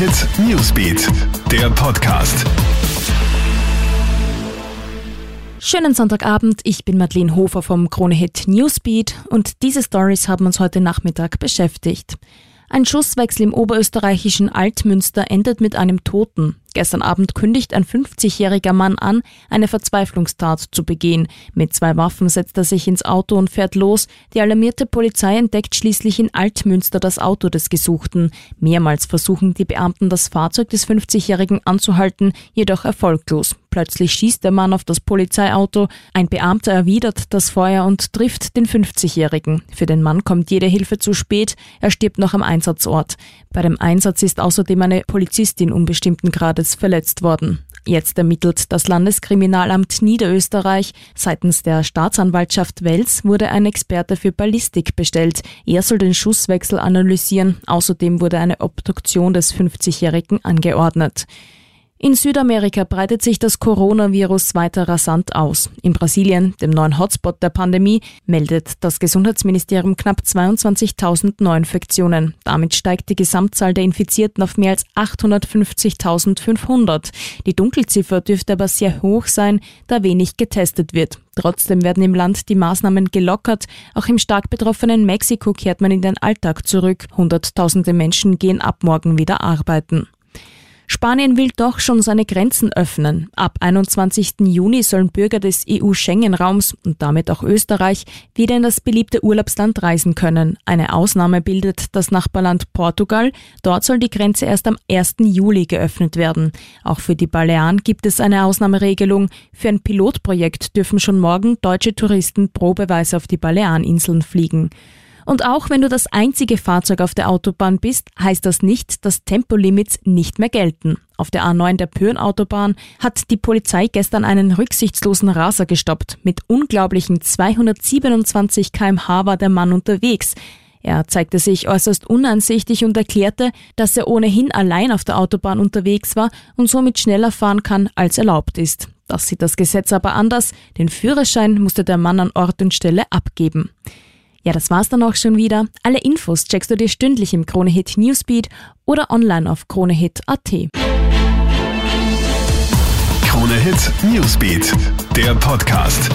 Hit Newsbeat, der Podcast. Schönen Sonntagabend, ich bin Madeleine Hofer vom Krone Hit Newsbeat und diese Stories haben uns heute Nachmittag beschäftigt. Ein Schusswechsel im oberösterreichischen Altmünster endet mit einem Toten. Gestern Abend kündigt ein 50-jähriger Mann an, eine Verzweiflungstat zu begehen. Mit zwei Waffen setzt er sich ins Auto und fährt los. Die alarmierte Polizei entdeckt schließlich in Altmünster das Auto des Gesuchten. Mehrmals versuchen die Beamten das Fahrzeug des 50-jährigen anzuhalten, jedoch erfolglos. Plötzlich schießt der Mann auf das Polizeiauto. Ein Beamter erwidert das Feuer und trifft den 50-jährigen. Für den Mann kommt jede Hilfe zu spät. Er stirbt noch am Einsatzort. Bei dem Einsatz ist außerdem eine Polizistin unbestimmten Grades verletzt worden. Jetzt ermittelt das Landeskriminalamt Niederösterreich. Seitens der Staatsanwaltschaft Wels wurde ein Experte für Ballistik bestellt. Er soll den Schusswechsel analysieren. Außerdem wurde eine Obduktion des 50-Jährigen angeordnet. In Südamerika breitet sich das Coronavirus weiter rasant aus. In Brasilien, dem neuen Hotspot der Pandemie, meldet das Gesundheitsministerium knapp 22.000 Neuinfektionen. Damit steigt die Gesamtzahl der Infizierten auf mehr als 850.500. Die Dunkelziffer dürfte aber sehr hoch sein, da wenig getestet wird. Trotzdem werden im Land die Maßnahmen gelockert. Auch im stark betroffenen Mexiko kehrt man in den Alltag zurück. Hunderttausende Menschen gehen ab morgen wieder arbeiten. Spanien will doch schon seine Grenzen öffnen. Ab 21. Juni sollen Bürger des EU-Schengen-Raums und damit auch Österreich wieder in das beliebte Urlaubsland reisen können. Eine Ausnahme bildet das Nachbarland Portugal. Dort soll die Grenze erst am 1. Juli geöffnet werden. Auch für die Balearen gibt es eine Ausnahmeregelung. Für ein Pilotprojekt dürfen schon morgen deutsche Touristen probeweise auf die Baleareninseln fliegen. Und auch wenn du das einzige Fahrzeug auf der Autobahn bist, heißt das nicht, dass Tempolimits nicht mehr gelten. Auf der A9 der Pöhn-Autobahn hat die Polizei gestern einen rücksichtslosen Raser gestoppt. Mit unglaublichen 227 kmh war der Mann unterwegs. Er zeigte sich äußerst uneinsichtig und erklärte, dass er ohnehin allein auf der Autobahn unterwegs war und somit schneller fahren kann, als erlaubt ist. Das sieht das Gesetz aber anders. Den Führerschein musste der Mann an Ort und Stelle abgeben. Ja, das war's dann auch schon wieder. Alle Infos checkst du dir stündlich im Kronehit Newsbeat oder online auf kronehit.at. Kronehit Newsbeat, der Podcast.